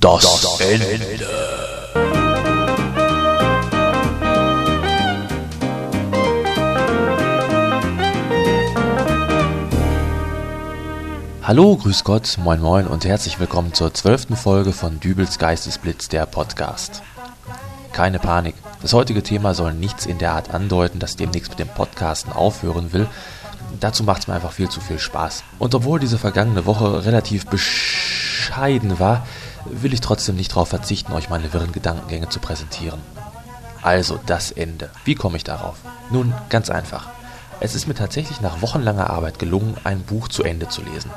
Das, das Ende. Hallo, grüß Gott, moin moin und herzlich willkommen zur zwölften Folge von Dübels Geistesblitz, der Podcast. Keine Panik, das heutige Thema soll nichts in der Art andeuten, dass demnächst mit dem Podcasten aufhören will. Dazu macht es mir einfach viel zu viel Spaß. Und obwohl diese vergangene Woche relativ bescheiden war, will ich trotzdem nicht darauf verzichten, euch meine wirren Gedankengänge zu präsentieren. Also das Ende. Wie komme ich darauf? Nun, ganz einfach. Es ist mir tatsächlich nach wochenlanger Arbeit gelungen, ein Buch zu Ende zu lesen.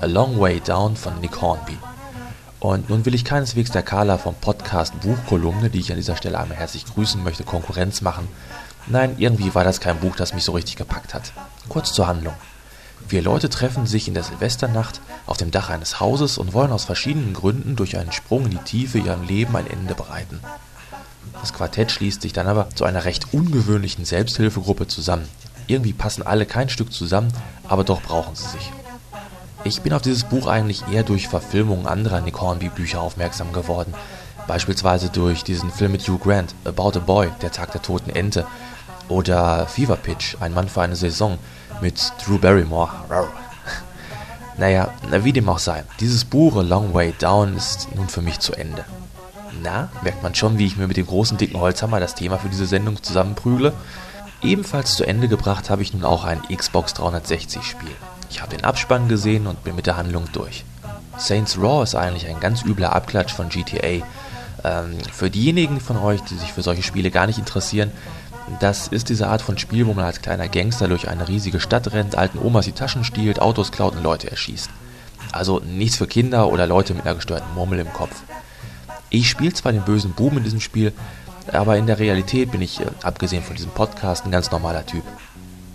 A Long Way Down von Nick Hornby. Und nun will ich keineswegs der Carla vom Podcast Buchkolumne, die ich an dieser Stelle einmal herzlich grüßen möchte, Konkurrenz machen. Nein, irgendwie war das kein Buch, das mich so richtig gepackt hat. Kurz zur Handlung. Vier Leute treffen sich in der Silvesternacht auf dem Dach eines Hauses und wollen aus verschiedenen Gründen durch einen Sprung in die Tiefe ihrem Leben ein Ende bereiten. Das Quartett schließt sich dann aber zu einer recht ungewöhnlichen Selbsthilfegruppe zusammen. Irgendwie passen alle kein Stück zusammen, aber doch brauchen sie sich. Ich bin auf dieses Buch eigentlich eher durch Verfilmungen anderer Nick Hornby-Bücher aufmerksam geworden. Beispielsweise durch diesen Film mit Hugh Grant, About a Boy, Der Tag der toten Ente. Oder Fever Pitch, Ein Mann für eine Saison, mit Drew Barrymore. Naja, wie dem auch sei, dieses Buch A Long Way Down ist nun für mich zu Ende. Na, merkt man schon, wie ich mir mit dem großen dicken Holzhammer das Thema für diese Sendung zusammenprügle? Ebenfalls zu Ende gebracht habe ich nun auch ein Xbox 360 Spiel. Ich habe den Abspann gesehen und bin mit der Handlung durch. Saints Raw ist eigentlich ein ganz übler Abklatsch von GTA. Ähm, für diejenigen von euch, die sich für solche Spiele gar nicht interessieren, das ist diese Art von Spiel, wo man als kleiner Gangster durch eine riesige Stadt rennt, alten Omas die Taschen stiehlt, Autos klaut und Leute erschießt. Also nichts für Kinder oder Leute mit einer gestörten Murmel im Kopf. Ich spiele zwar den bösen Buben in diesem Spiel, aber in der Realität bin ich, äh, abgesehen von diesem Podcast, ein ganz normaler Typ.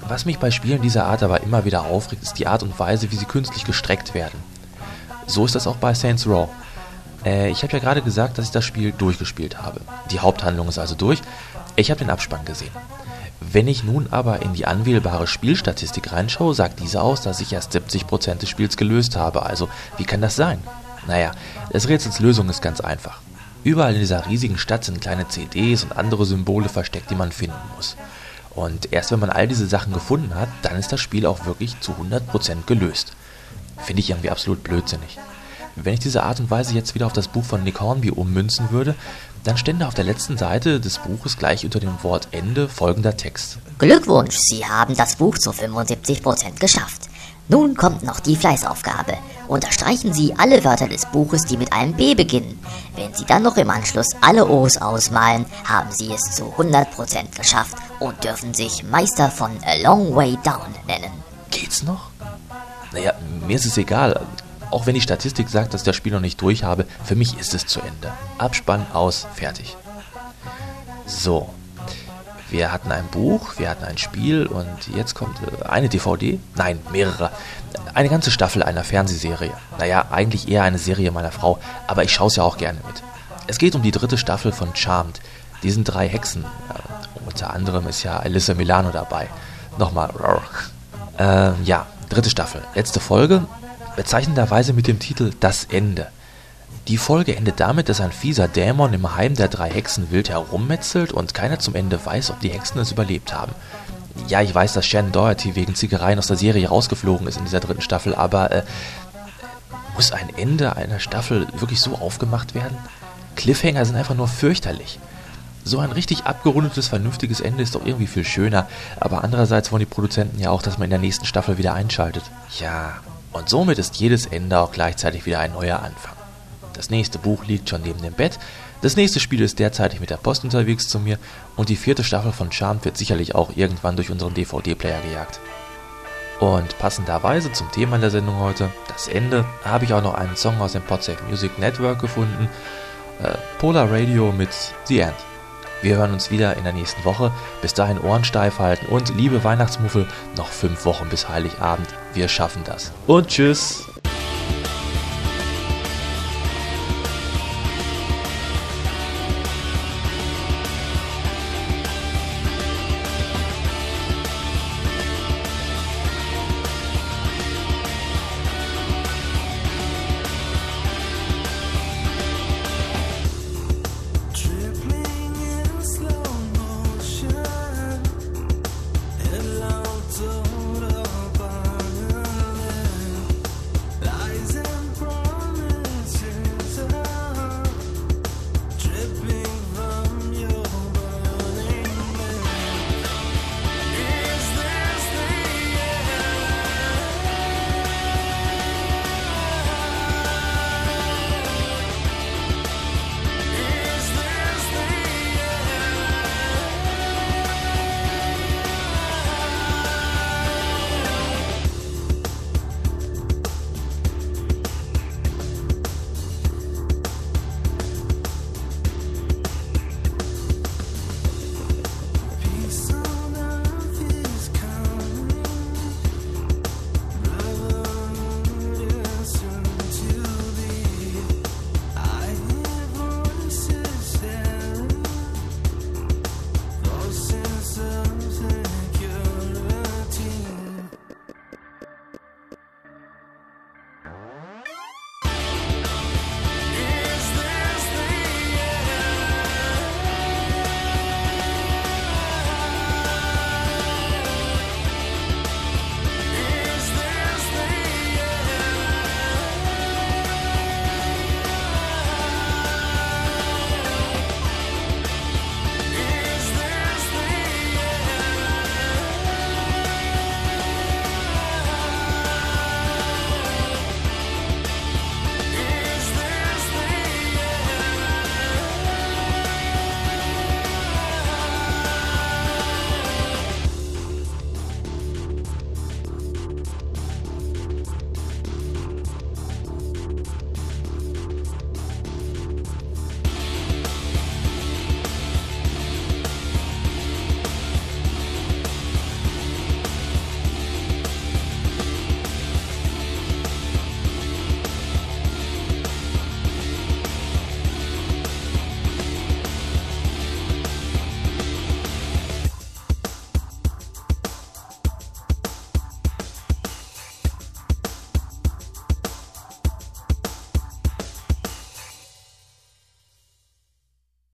Was mich bei Spielen dieser Art aber immer wieder aufregt, ist die Art und Weise, wie sie künstlich gestreckt werden. So ist das auch bei Saints Row. Äh, ich habe ja gerade gesagt, dass ich das Spiel durchgespielt habe. Die Haupthandlung ist also durch. Ich habe den Abspann gesehen. Wenn ich nun aber in die anwählbare Spielstatistik reinschaue, sagt diese aus, dass ich erst 70% des Spiels gelöst habe. Also, wie kann das sein? Naja, des Rätsels Lösung ist ganz einfach. Überall in dieser riesigen Stadt sind kleine CDs und andere Symbole versteckt, die man finden muss. Und erst wenn man all diese Sachen gefunden hat, dann ist das Spiel auch wirklich zu 100% gelöst. Finde ich irgendwie absolut blödsinnig. Wenn ich diese Art und Weise jetzt wieder auf das Buch von Nick Hornby ummünzen würde, dann stände auf der letzten Seite des Buches gleich unter dem Wort Ende folgender Text. Glückwunsch, Sie haben das Buch zu 75% geschafft. Nun kommt noch die Fleißaufgabe. Unterstreichen Sie alle Wörter des Buches, die mit einem B beginnen. Wenn Sie dann noch im Anschluss alle O's ausmalen, haben Sie es zu 100% geschafft und dürfen sich Meister von A Long Way Down nennen. Geht's noch? Naja, mir ist es egal. Auch wenn die Statistik sagt, dass ich das Spiel noch nicht durch habe, für mich ist es zu Ende. Abspann aus, fertig. So. Wir hatten ein Buch, wir hatten ein Spiel und jetzt kommt äh, eine DVD. Nein, mehrere. Eine ganze Staffel einer Fernsehserie. Naja, eigentlich eher eine Serie meiner Frau, aber ich schaue es ja auch gerne mit. Es geht um die dritte Staffel von Charmed. Diesen drei Hexen. Äh, unter anderem ist ja Alyssa Milano dabei. Nochmal. Äh, ja, dritte Staffel. Letzte Folge bezeichnenderweise mit dem Titel Das Ende. Die Folge endet damit, dass ein fieser Dämon im Heim der drei Hexen wild herummetzelt und keiner zum Ende weiß, ob die Hexen es überlebt haben. Ja, ich weiß, dass Shannon Doherty wegen Zickereien aus der Serie rausgeflogen ist in dieser dritten Staffel, aber äh, muss ein Ende einer Staffel wirklich so aufgemacht werden? Cliffhanger sind einfach nur fürchterlich. So ein richtig abgerundetes, vernünftiges Ende ist doch irgendwie viel schöner, aber andererseits wollen die Produzenten ja auch, dass man in der nächsten Staffel wieder einschaltet. Ja, und somit ist jedes Ende auch gleichzeitig wieder ein neuer Anfang. Das nächste Buch liegt schon neben dem Bett, das nächste Spiel ist derzeitig mit der Post unterwegs zu mir und die vierte Staffel von Charmed wird sicherlich auch irgendwann durch unseren DVD-Player gejagt. Und passenderweise zum Thema der Sendung heute, das Ende, habe ich auch noch einen Song aus dem Podsafe Music Network gefunden, äh, Polar Radio mit The End. Wir hören uns wieder in der nächsten Woche. Bis dahin Ohren steif halten und liebe Weihnachtsmuffel, noch fünf Wochen bis Heiligabend. Wir schaffen das. Und tschüss.